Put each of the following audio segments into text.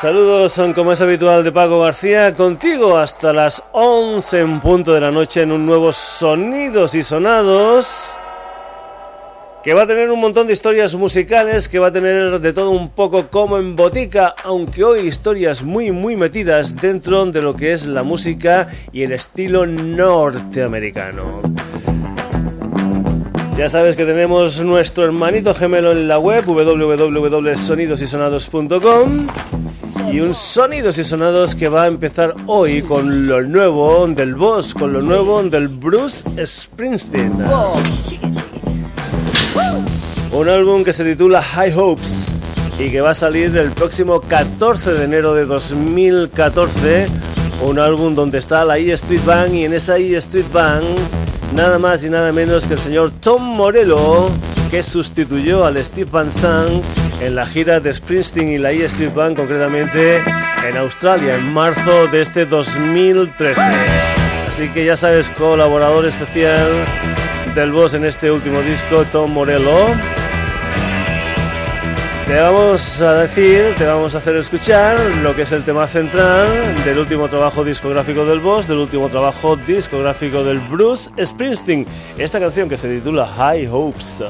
Saludos, son como es habitual de Paco García, contigo hasta las 11 en punto de la noche en un nuevo Sonidos y Sonados que va a tener un montón de historias musicales, que va a tener de todo un poco como en botica, aunque hoy historias muy muy metidas dentro de lo que es la música y el estilo norteamericano. Ya sabes que tenemos nuestro hermanito gemelo en la web www.sonidosysonados.com y un Sonidos y Sonados que va a empezar hoy con lo nuevo del Boss, con lo nuevo del Bruce Springsteen. Un álbum que se titula High Hopes y que va a salir el próximo 14 de enero de 2014. Un álbum donde está la E Street Band y en esa E Street Band nada más y nada menos que el señor Tom Morello que sustituyó al Steve Van Sant en la gira de Springsteen y la E Street Band, concretamente en Australia, en marzo de este 2013. Así que ya sabes, colaborador especial del boss en este último disco, Tom Morello. Te vamos a decir, te vamos a hacer escuchar lo que es el tema central del último trabajo discográfico del Boss, del último trabajo discográfico del Bruce Springsteen. Esta canción que se titula High Hopes.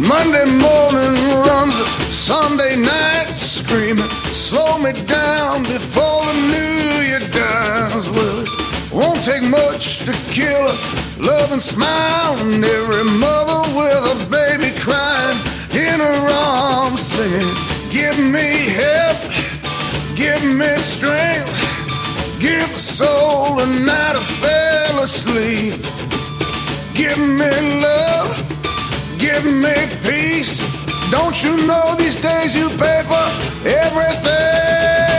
Monday morning runs Sunday night screaming. Slow me down before the new year dies. Well, it won't take much to kill a loving smile. And every mother with a baby crying in her arms singing, Give me help, give me strength, give a soul a night I fell asleep. Give me love give me peace. Don't you know these days you pay for everything?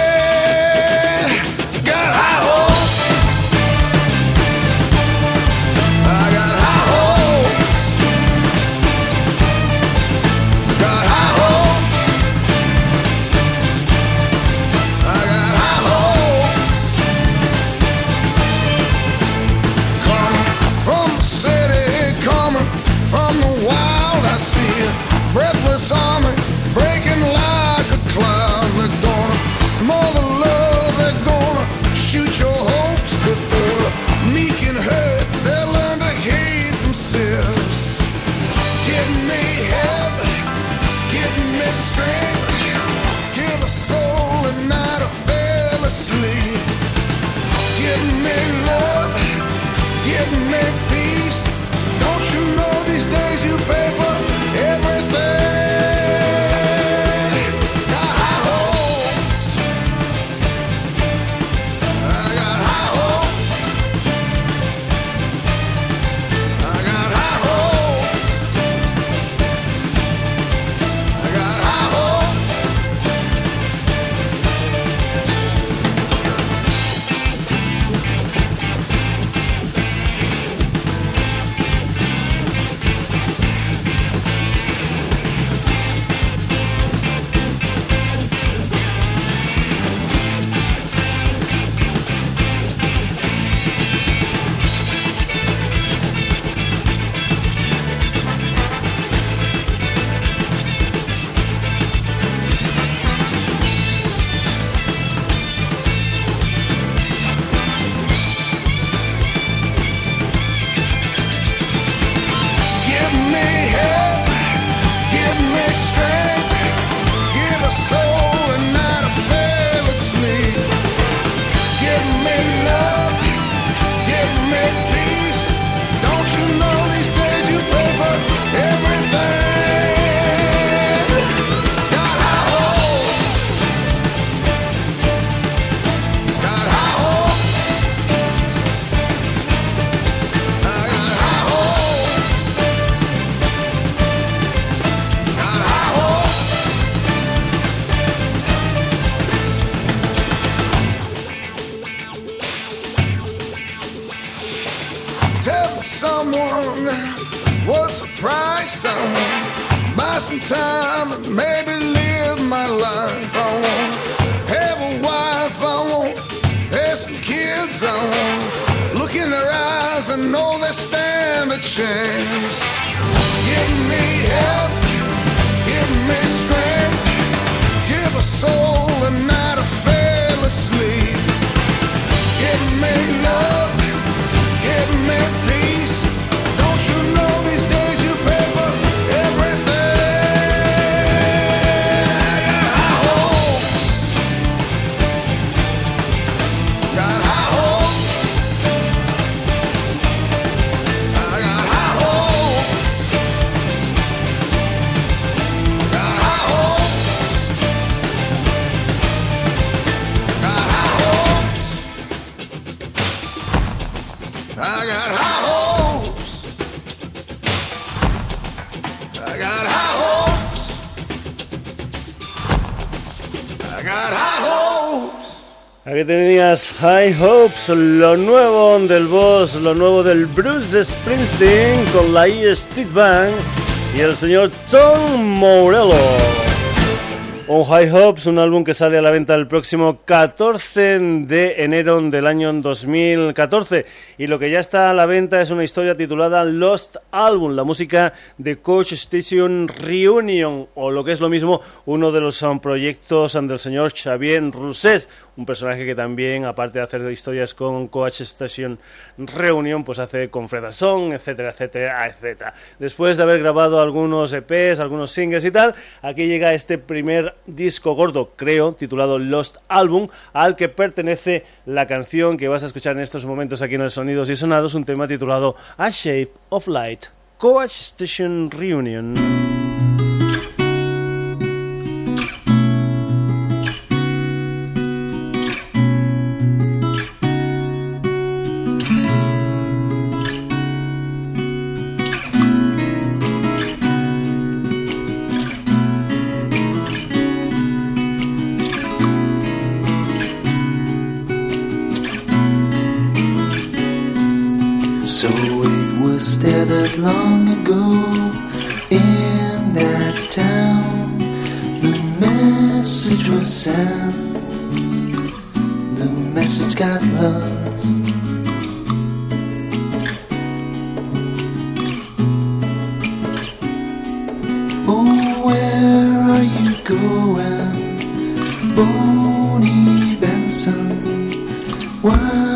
Aquí tenías High Hopes, lo nuevo del boss, lo nuevo del Bruce Springsteen con la E Street Band y el señor Tom Morello. Un High Hopes, un álbum que sale a la venta el próximo 14 de enero del año 2014. Y lo que ya está a la venta es una historia titulada Lost Album, la música de Coach Station Reunion, o lo que es lo mismo, uno de los um, proyectos um, del señor Xavier Rousses, un personaje que también, aparte de hacer historias con Coach Station Reunion, pues hace con Fred Song, etcétera, etcétera, etcétera. Después de haber grabado algunos EPs, algunos singles y tal, aquí llega este primer disco gordo, creo, titulado Lost Album, al que pertenece la canción que vas a escuchar en estos momentos aquí en el Sonidos y Sonados, un tema titulado A Shape of Light, Coach Station Reunion. So it was there that long ago in that town the message was sent. The message got lost. Oh, where are you going, Bonnie Benson? Why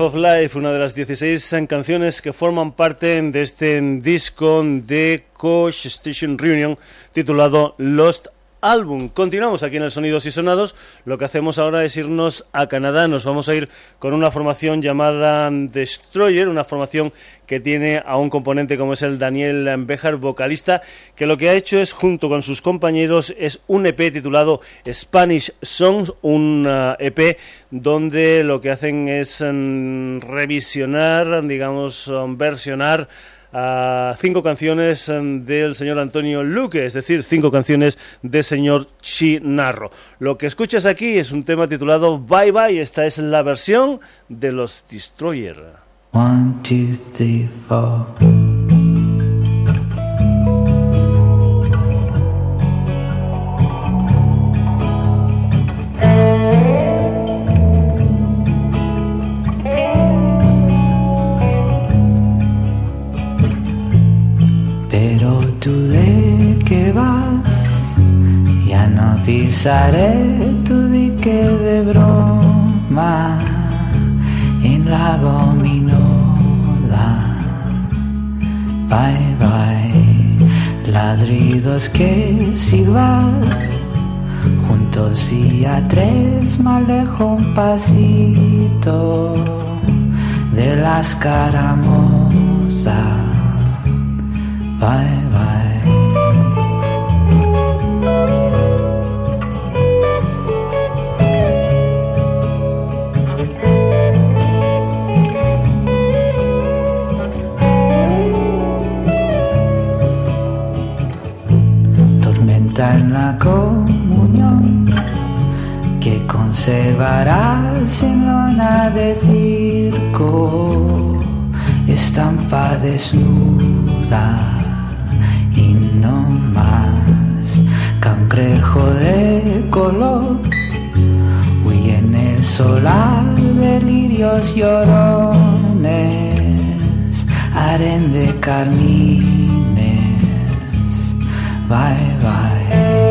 Of Life, una de las 16 canciones que forman parte de este disco de Coach Station Reunion titulado Lost Album. Continuamos aquí en el Sonidos y Sonados. Lo que hacemos ahora es irnos a Canadá. Nos vamos a ir con una formación llamada Destroyer, una formación que tiene a un componente como es el Daniel Bejar, vocalista, que lo que ha hecho es, junto con sus compañeros, es un EP titulado Spanish Songs, un uh, EP donde lo que hacen es um, revisionar, digamos, um, versionar a cinco canciones em, del señor Antonio Luque, es decir, cinco canciones del señor Chinarro. Lo que escuchas aquí es un tema titulado Bye Bye, esta es la versión de los Destroyer. Pisaré tu dique de broma en la gominola. Bye bye, ladridos que silbar juntos y a tres me alejo un pasito de la escaramuza. Bye bye. En la comunión que conservarás en lona de circo, estampa desnuda y no más, cangrejo de color, huye en el solar delirios llorones, aren de carmines, bye bye.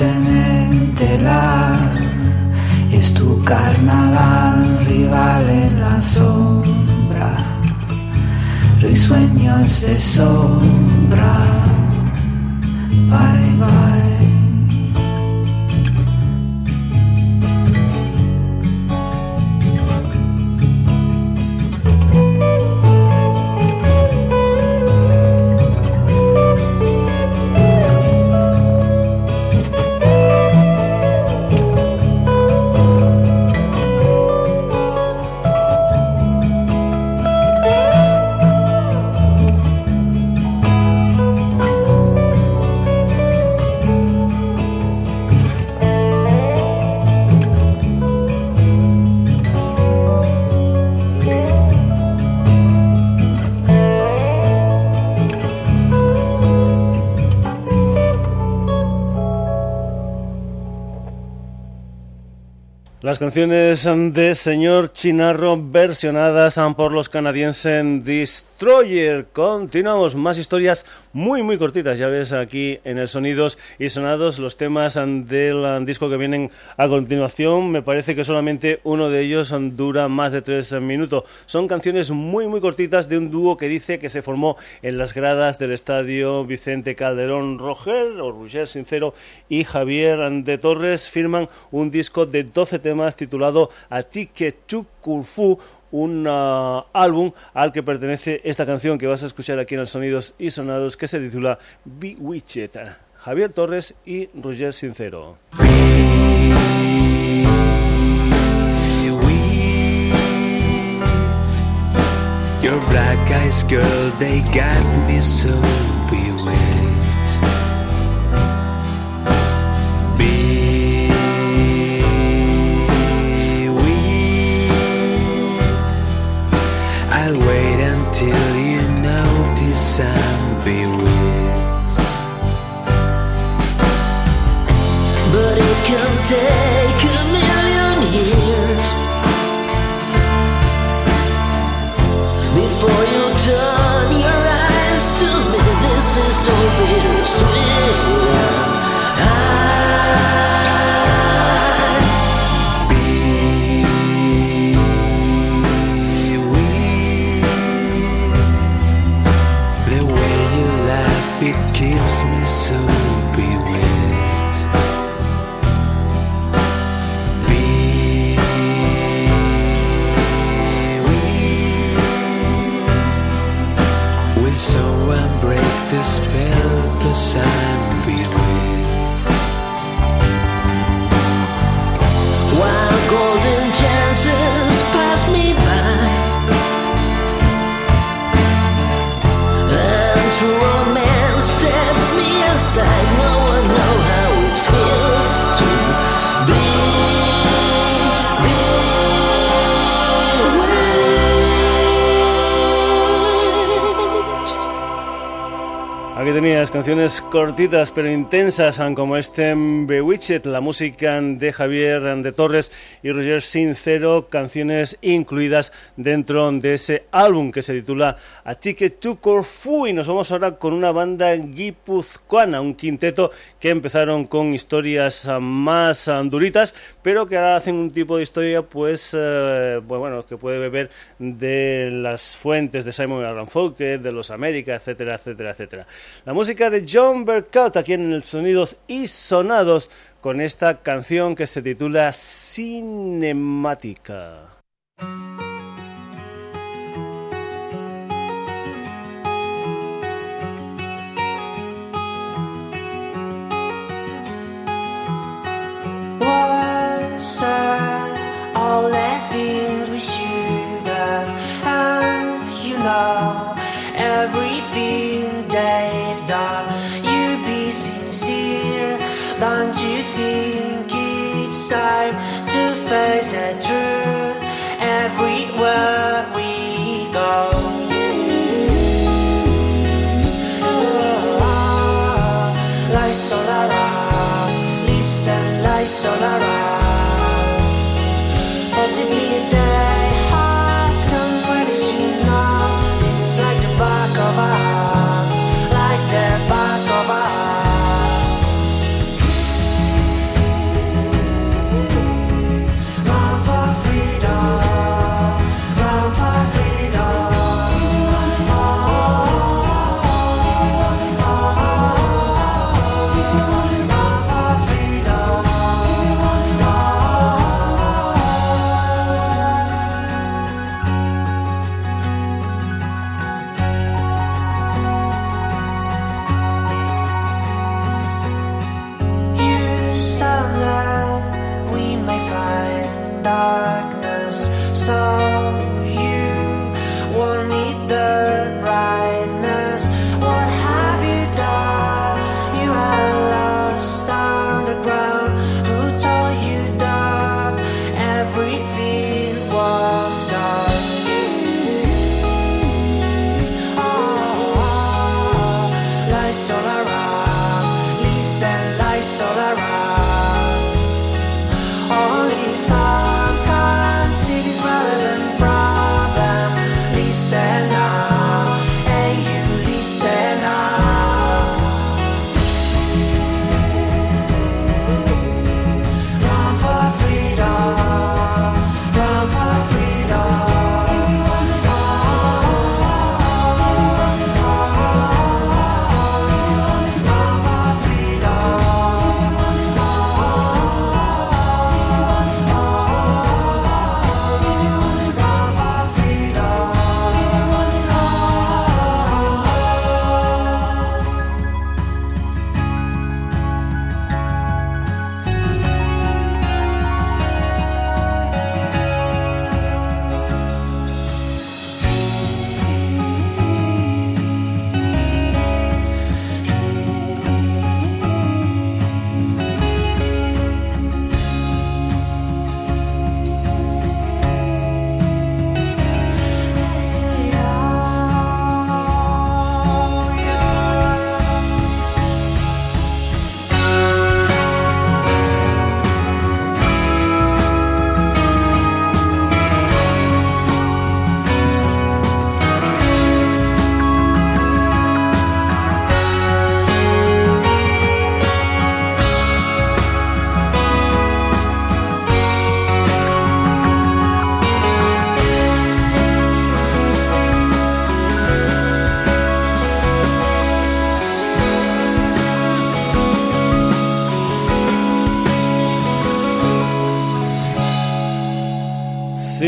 en es tu carnaval rival en la sombra, sueños de sombra, bye bye. Las canciones de Señor Chinarro versionadas por los canadienses Destroyer. Continuamos, más historias muy muy cortitas. Ya ves aquí en el Sonidos y Sonados los temas del disco que vienen a continuación. Me parece que solamente uno de ellos dura más de tres minutos. Son canciones muy muy cortitas de un dúo que dice que se formó en las gradas del estadio Vicente Calderón Roger o Roger Sincero y Javier de Torres firman un disco de 12 temas titulado Kurfu, un uh, álbum al que pertenece esta canción que vas a escuchar aquí en el Sonidos y Sonados que se titula Bewitched. Javier Torres y Roger Sincero. Your black eyes, girl, they got me so take is tenías, canciones cortitas pero intensas, como este Bewitched, la música de Javier de Torres y Roger Sincero, canciones incluidas dentro de ese álbum que se titula A Ticket to Corfu. Y nos vamos ahora con una banda guipuzcoana, un quinteto que empezaron con historias más duritas, pero que ahora hacen un tipo de historia, pues, eh, bueno, que puede beber de las fuentes de Simon Garfunkel, de los América, etcétera, etcétera, etcétera. La música de John Burkout aquí en el Sonidos y Sonados con esta canción que se titula Cinemática.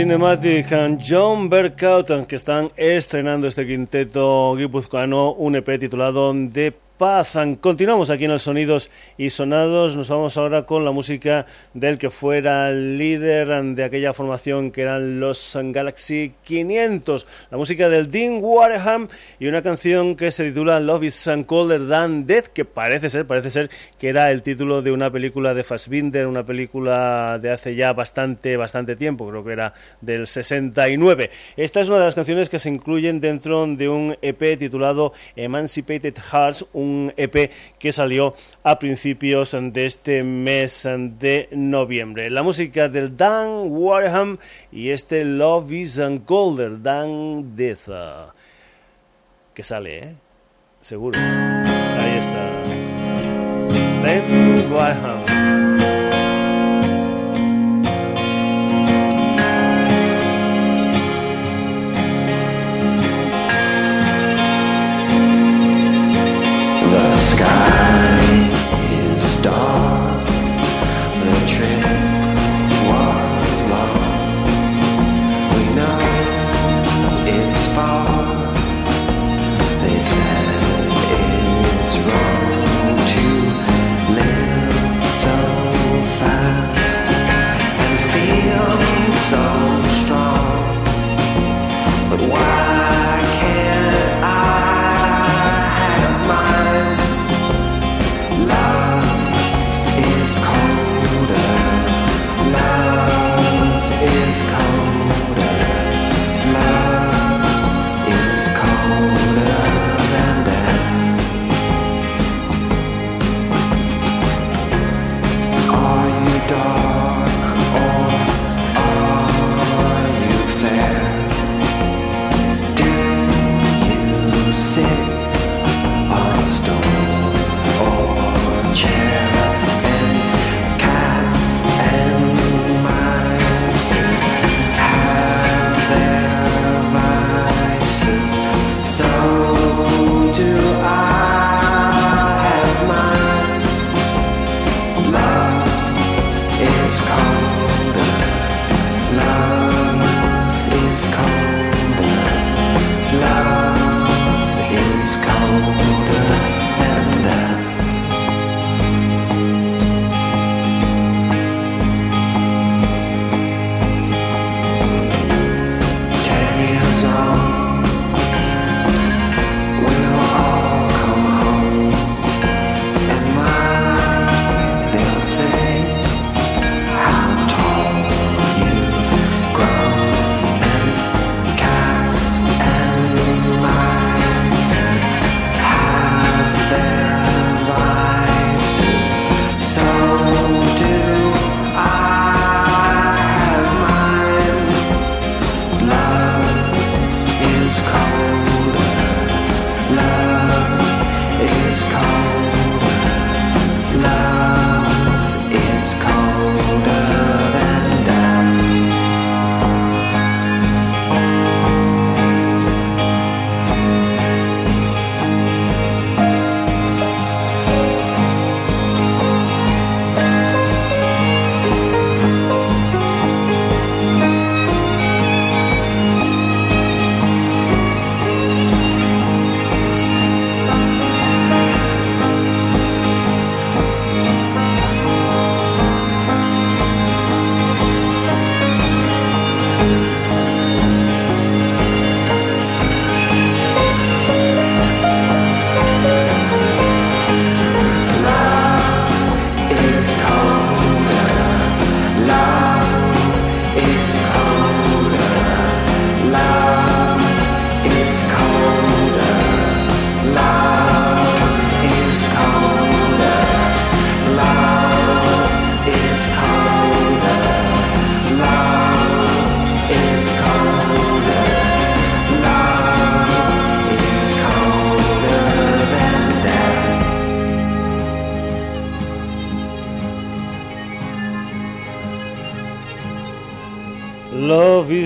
Cinematic and John Berkout, que están estrenando este quinteto guipuzcoano, un EP titulado The paz. Continuamos aquí en el Sonidos y Sonados. Nos vamos ahora con la música del que fuera líder de aquella formación que eran los Galaxy 500. La música del Dean Wareham y una canción que se titula Love is Colder Than Death, que parece ser, parece ser que era el título de una película de Fassbinder, una película de hace ya bastante, bastante tiempo, creo que era del 69. Esta es una de las canciones que se incluyen dentro de un EP titulado Emancipated Hearts, EP que salió a principios de este mes de noviembre. La música del Dan Warham y este Love is Golder, Dan Death, que sale, ¿eh? Seguro. Ahí está. Dan Warham.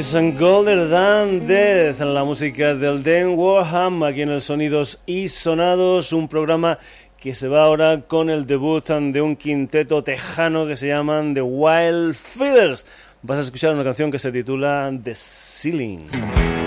Golden Than Death, la música del Dan Warham, aquí en el Sonidos y Sonados, un programa que se va ahora con el debut de un quinteto tejano que se llaman The Wild Feathers. Vas a escuchar una canción que se titula The Ceiling.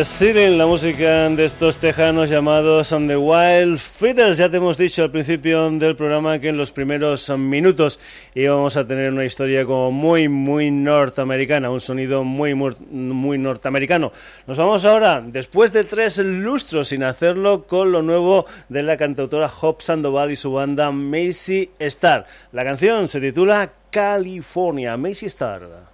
The la música de estos tejanos llamados On the Wild Fiddles. Ya te hemos dicho al principio del programa que en los primeros minutos íbamos a tener una historia como muy, muy norteamericana, un sonido muy, muy, muy norteamericano. Nos vamos ahora, después de tres lustros sin hacerlo, con lo nuevo de la cantautora Hop Sandoval y su banda Macy Star. La canción se titula California, Macy Star.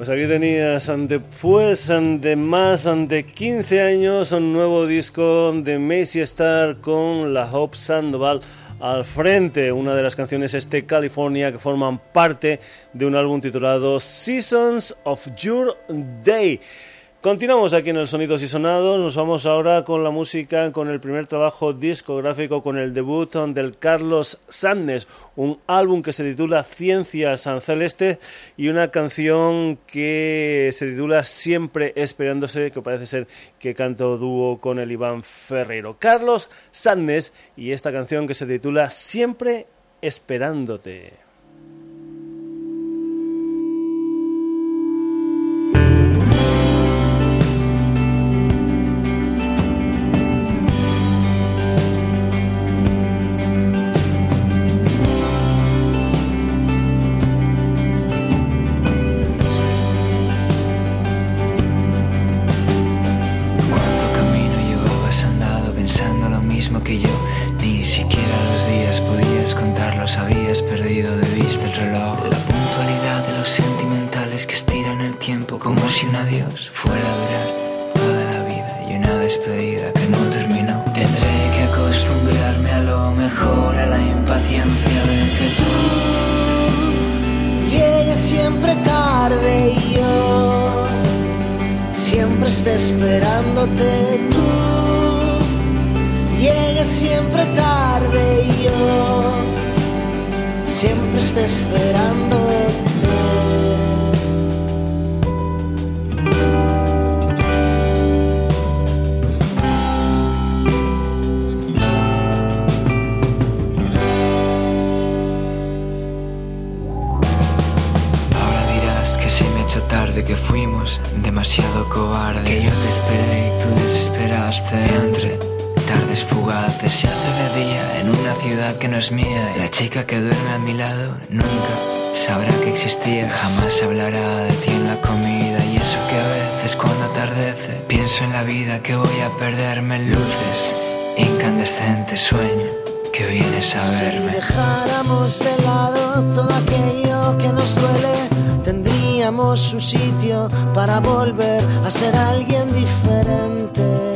Pues aquí tenías ante pues ante más ante 15 años un nuevo disco de Macy Star con la Hope Sandoval al frente. Una de las canciones este California que forman parte de un álbum titulado Seasons of Your Day. Continuamos aquí en el Sonidos y Sonados, nos vamos ahora con la música, con el primer trabajo discográfico, con el debut del Carlos Sandes, un álbum que se titula Ciencias Celeste y una canción que se titula Siempre Esperándose, que parece ser que canto dúo con el Iván Ferrero. Carlos Sandes y esta canción que se titula Siempre Esperándote. habías perdido de vista el reloj. La puntualidad de los sentimentales que estiran el tiempo como si un adiós fuera a durar toda la vida y una despedida que no terminó. Tendré que acostumbrarme a lo mejor, a la impaciencia de que tú llegues siempre tarde y yo siempre esté esperándote tú. Llegues siempre tarde y yo siempre está esperándote. que fuimos demasiado cobardes. Que yo te esperé y tú desesperaste. Entre tardes fugaces se hace de día en una ciudad que no es mía. La chica que duerme a mi lado nunca sabrá que existía. Jamás hablará de ti en la comida y eso que a veces cuando atardece pienso en la vida que voy a perderme en luces. Incandescente sueño que vienes a verme. Si dejáramos de lado todo aquello que nos duele tendríamos un sitio para volver a ser alguien diferente.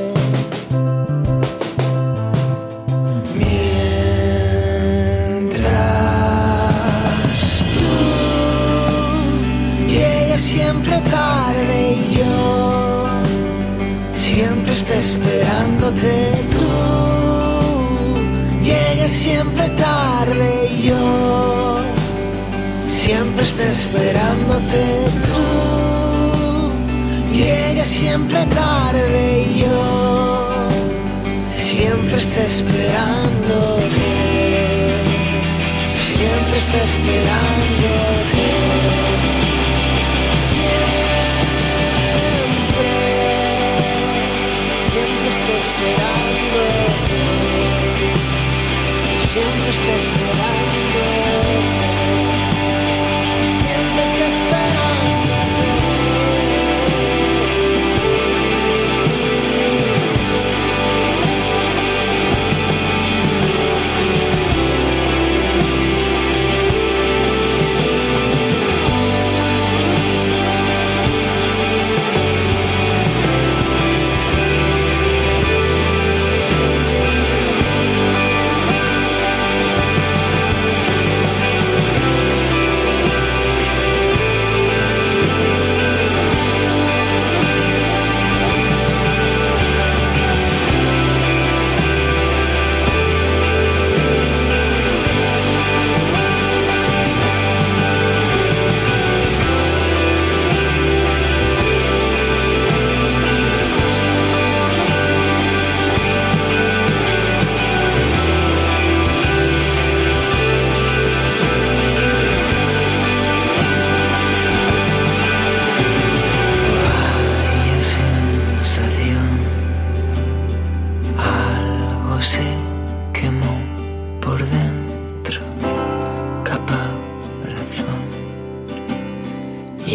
Esperándote tú. Llegues siempre tarde y yo siempre esté esperándote tú. Llegues siempre tarde y yo siempre esté esperándote. Siempre esté esperándote siempre esté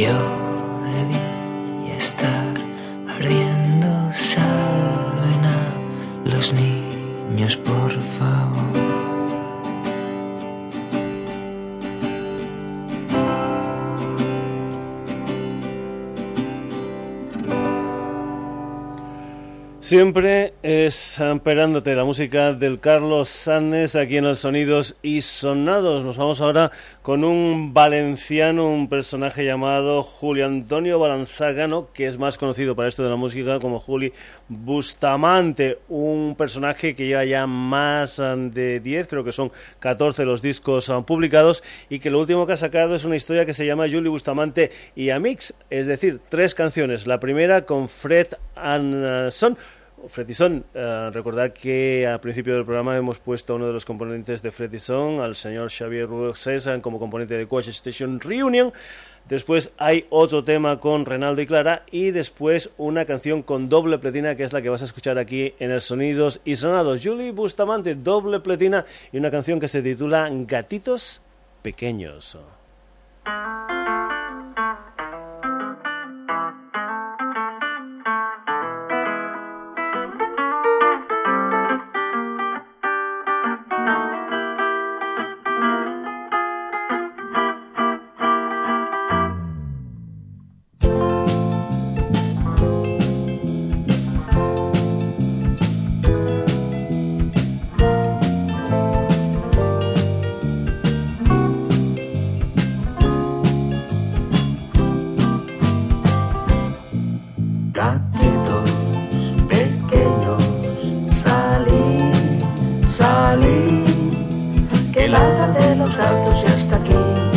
Yo debí estar ardiendo, salven a los niños, por Siempre esperándote la música del Carlos Sánchez aquí en los Sonidos y Sonados. Nos vamos ahora con un valenciano, un personaje llamado Julio Antonio Balanzagano, que es más conocido para esto de la música como Juli Bustamante, un personaje que lleva ya más eh, de 10, creo que son 14 los discos eh, publicados y que lo último que ha sacado es una historia que se llama Juli Bustamante y Amix, es decir, tres canciones. La primera con Fred Anderson. Fredison, eh, recordad que al principio del programa hemos puesto a uno de los componentes de Fredison, al señor Xavier César, como componente de Coach Station Reunion. Después hay otro tema con Renaldo y Clara y después una canción con doble pletina que es la que vas a escuchar aquí en el Sonidos y Sonados. Julie Bustamante, doble pletina y una canción que se titula Gatitos Pequeños. De los gatos ya está aquí.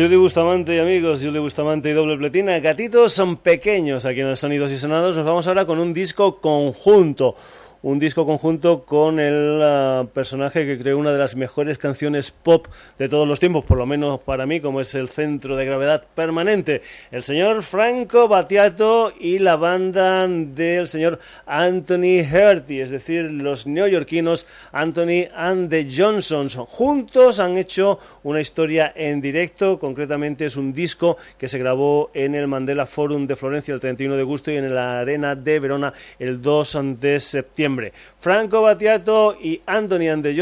Julie Bustamante y amigos, Julie Bustamante y doble pletina, gatitos son pequeños aquí en los Sonidos y Sonados. Nos vamos ahora con un disco conjunto un disco conjunto con el ah, personaje que creó una de las mejores canciones pop de todos los tiempos, por lo menos para mí, como es el centro de gravedad permanente, el señor Franco Battiato y la banda del señor Anthony Herty, es decir, los neoyorquinos Anthony and the Johnsons. Juntos han hecho una historia en directo, concretamente es un disco que se grabó en el Mandela Forum de Florencia el 31 de agosto y en la Arena de Verona el 2 de septiembre. Franco Battiato y Anthony and the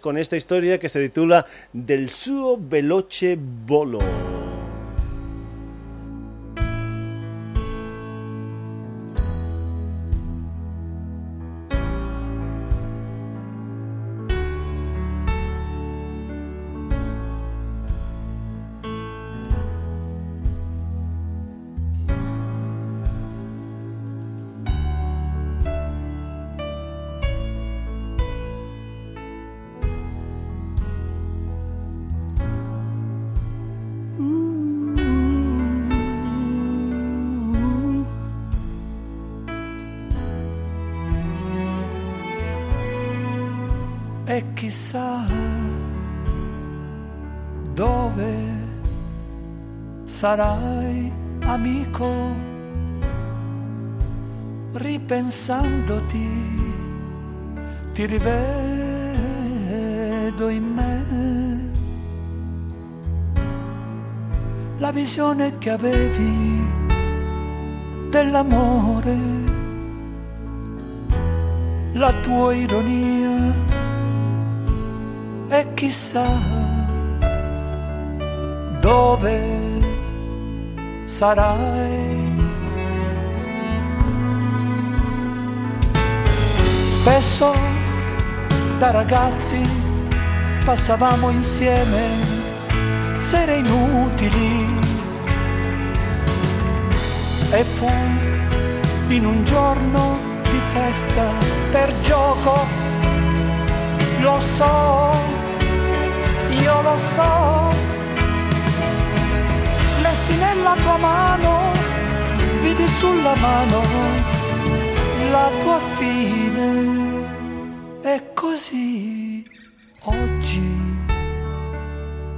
con esta historia que se titula Del suo veloce volo. Ripensandoti ti rivedo in me la visione che avevi dell'amore la tua ironia e chissà dove sarai. Spesso da ragazzi passavamo insieme sere inutili. E fu in un giorno di festa per gioco. Lo so, io lo so, lessi nella tua mano, vidi sulla mano la tua fine. E così oggi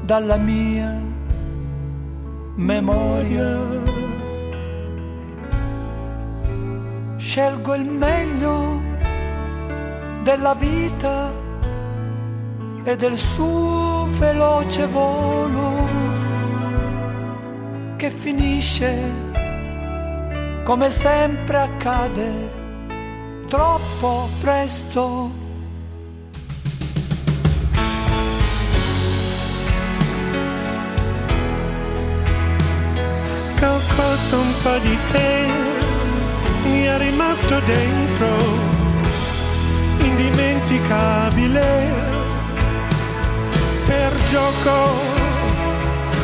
dalla mia memoria scelgo il meglio della vita e del suo veloce volo che finisce come sempre accade troppo presto. Qualcosa un po' di te mi è rimasto dentro, indimenticabile per gioco,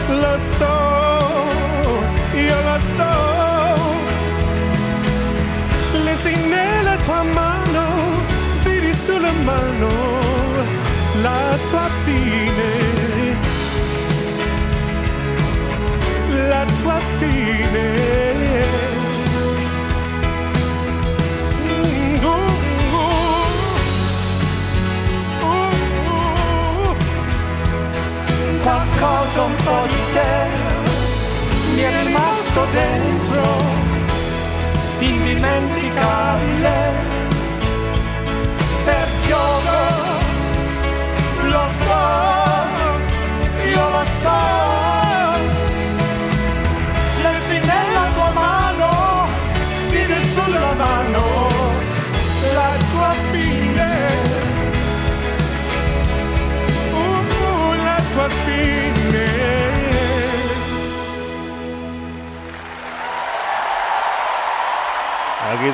lo so, tua mano, vedi sulla mano la tua fine. La tua fine. qualcosa un po' di te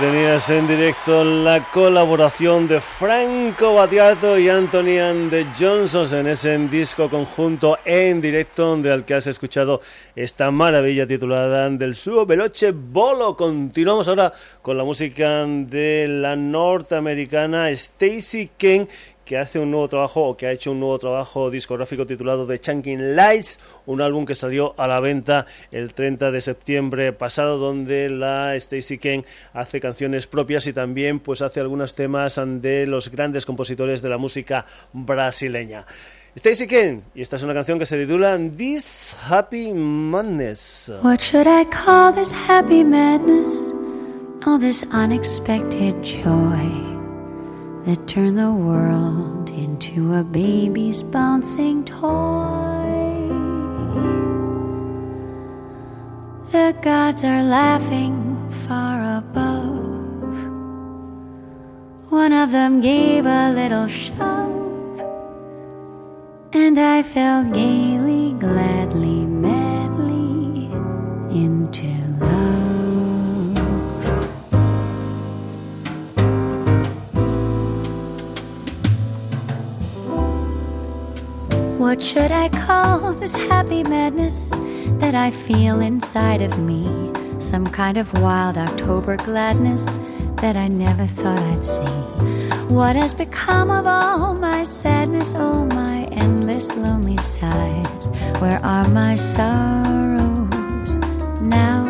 Tenías en directo la colaboración de Franco Battiato y Anthony and the Johnsons en ese disco conjunto en directo al que has escuchado esta maravilla titulada del suo veloce bolo. Continuamos ahora con la música de la norteamericana Stacy King que hace un nuevo trabajo o que ha hecho un nuevo trabajo discográfico titulado The Chunking Lights, un álbum que salió a la venta el 30 de septiembre pasado, donde la Stacy Ken hace canciones propias y también pues hace algunos temas de los grandes compositores de la música brasileña. Stacy Ken, y esta es una canción que se titula This Happy Madness. What should I call this happy madness? All this unexpected joy. That turned the world into a baby's bouncing toy. The gods are laughing far above. One of them gave a little shove, and I fell gaily, gladly, What should I call this happy madness that I feel inside of me? Some kind of wild October gladness that I never thought I'd see. What has become of all my sadness, all my endless lonely sighs? Where are my sorrows now?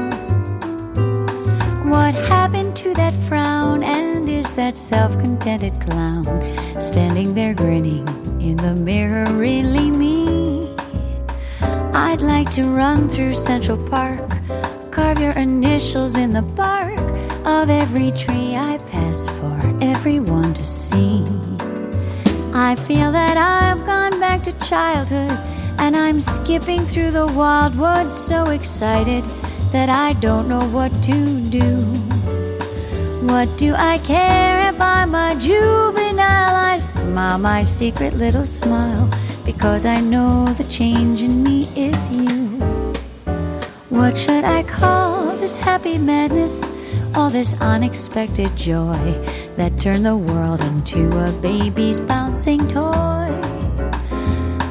What happened to that frown? And is that self contented clown standing there grinning? In the mirror really me? I'd like to run through Central Park, carve your initials in the bark of every tree I pass for everyone to see. I feel that I've gone back to childhood and I'm skipping through the wildwood so excited that I don't know what to do. What do I care if I'm a juvenile? I smile my secret little smile because I know the change in me is you. What should I call this happy madness? All this unexpected joy that turned the world into a baby's bouncing toy.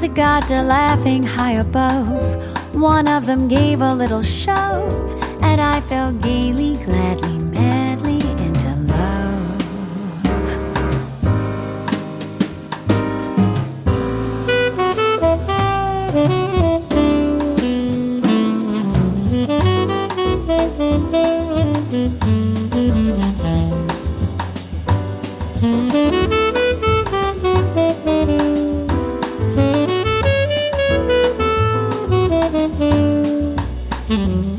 The gods are laughing high above. One of them gave a little shove, and I fell gaily, gladly, Mm-hmm.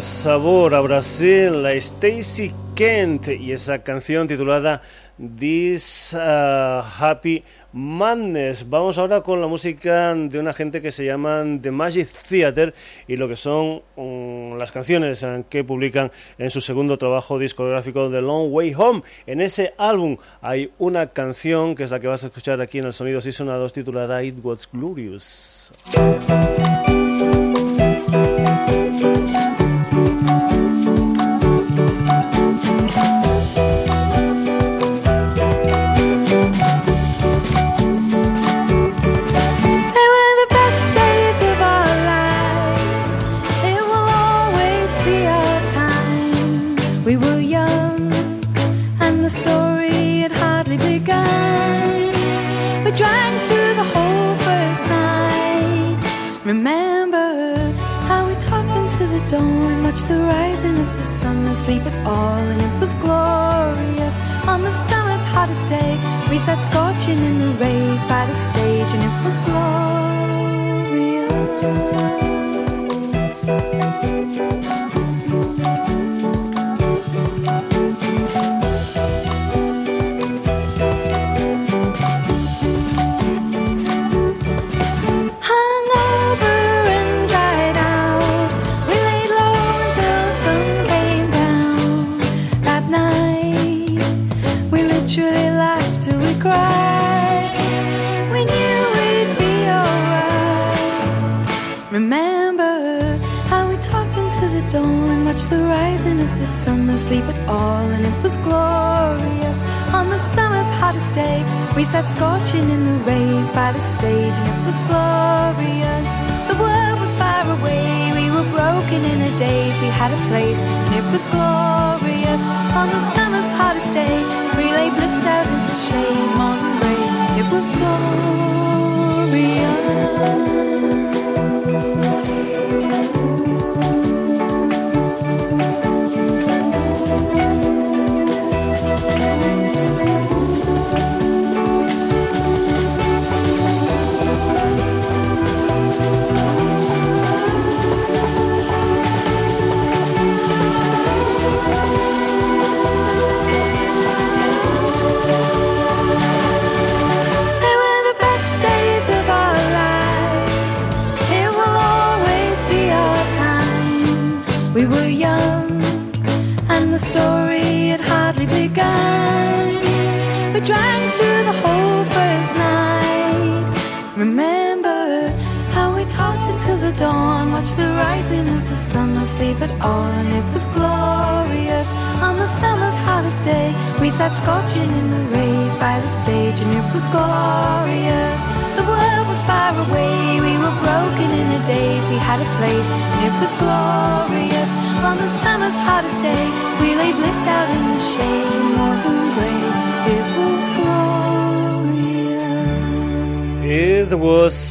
Sabor a Brasil, la Stacy Kent y esa canción titulada This uh, Happy Madness. Vamos ahora con la música de una gente que se llaman The Magic Theater y lo que son um, las canciones que publican en su segundo trabajo discográfico The Long Way Home. En ese álbum hay una canción que es la que vas a escuchar aquí en el Sonido Season 2 titulada It Was Glorious.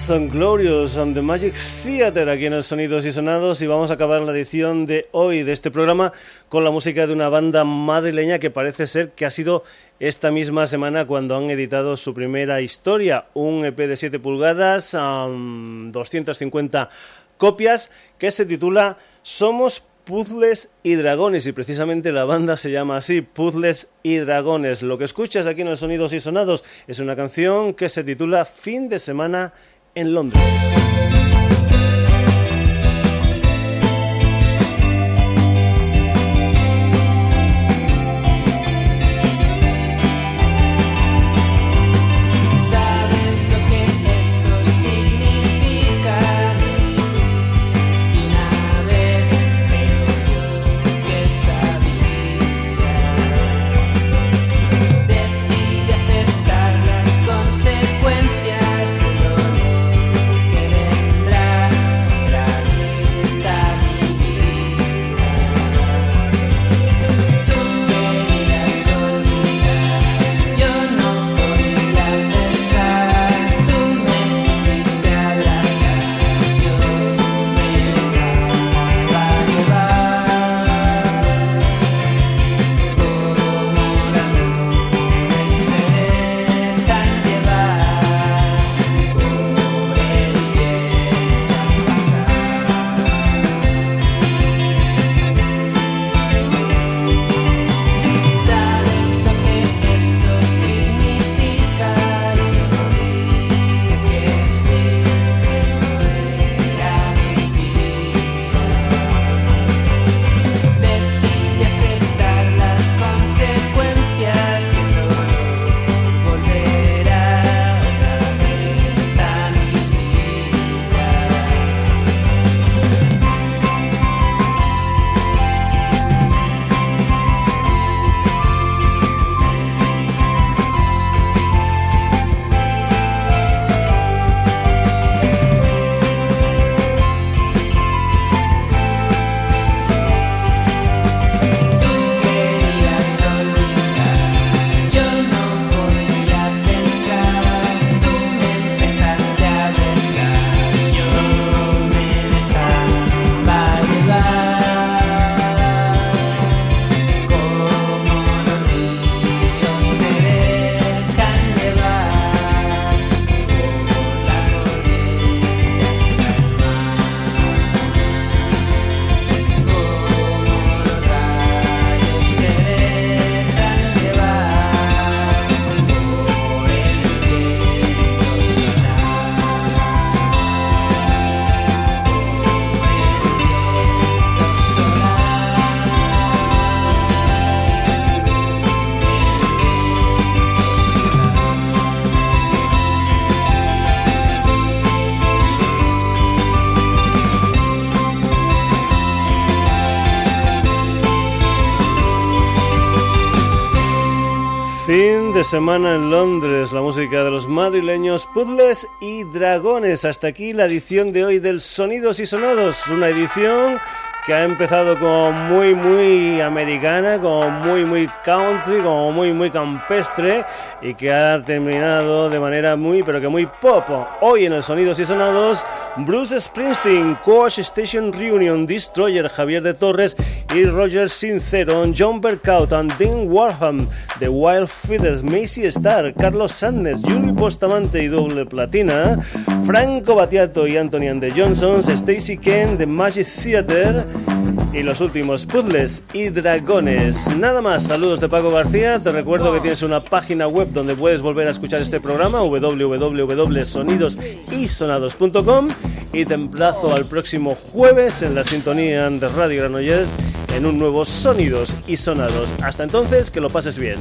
Was glorious on the Magic Theater aquí en el Sonidos y Sonados y vamos a acabar la edición de hoy de este programa con la música de una banda madrileña que parece ser que ha sido esta misma semana cuando han editado su primera historia, un EP de 7 pulgadas, 250 copias que se titula Somos Puzzles y Dragones y precisamente la banda se llama así, Puzzles y Dragones. Lo que escuchas aquí en el Sonidos y Sonados es una canción que se titula Fin de semana en Londres. Semana en Londres, la música de los madrileños Puzzles y Dragones. Hasta aquí la edición de hoy del Sonidos y Sonados, una edición que ha empezado como muy, muy americana, como muy, muy country, como muy, muy campestre y que ha terminado de manera muy, pero que muy pop. Hoy en el Sonidos y Sonados, Bruce Springsteen, Coach Station Reunion, Destroyer, Javier de Torres y Roger Sincero, John Berkout and Dean Warham, The Wild Feathers, Macy Star, Carlos Sandnes, Julie Postamante y Doble Platina, Franco Battiato y Anthony and the Johnsons, Stacy Ken, The Magic Theater, y los últimos puzzles y dragones. Nada más, saludos de Paco García. Te recuerdo que tienes una página web donde puedes volver a escuchar este programa, www.sonidosisonados.com y te emplazo al próximo jueves en la sintonía de Radio Granollers en un nuevo Sonidos y Sonados. Hasta entonces, que lo pases bien.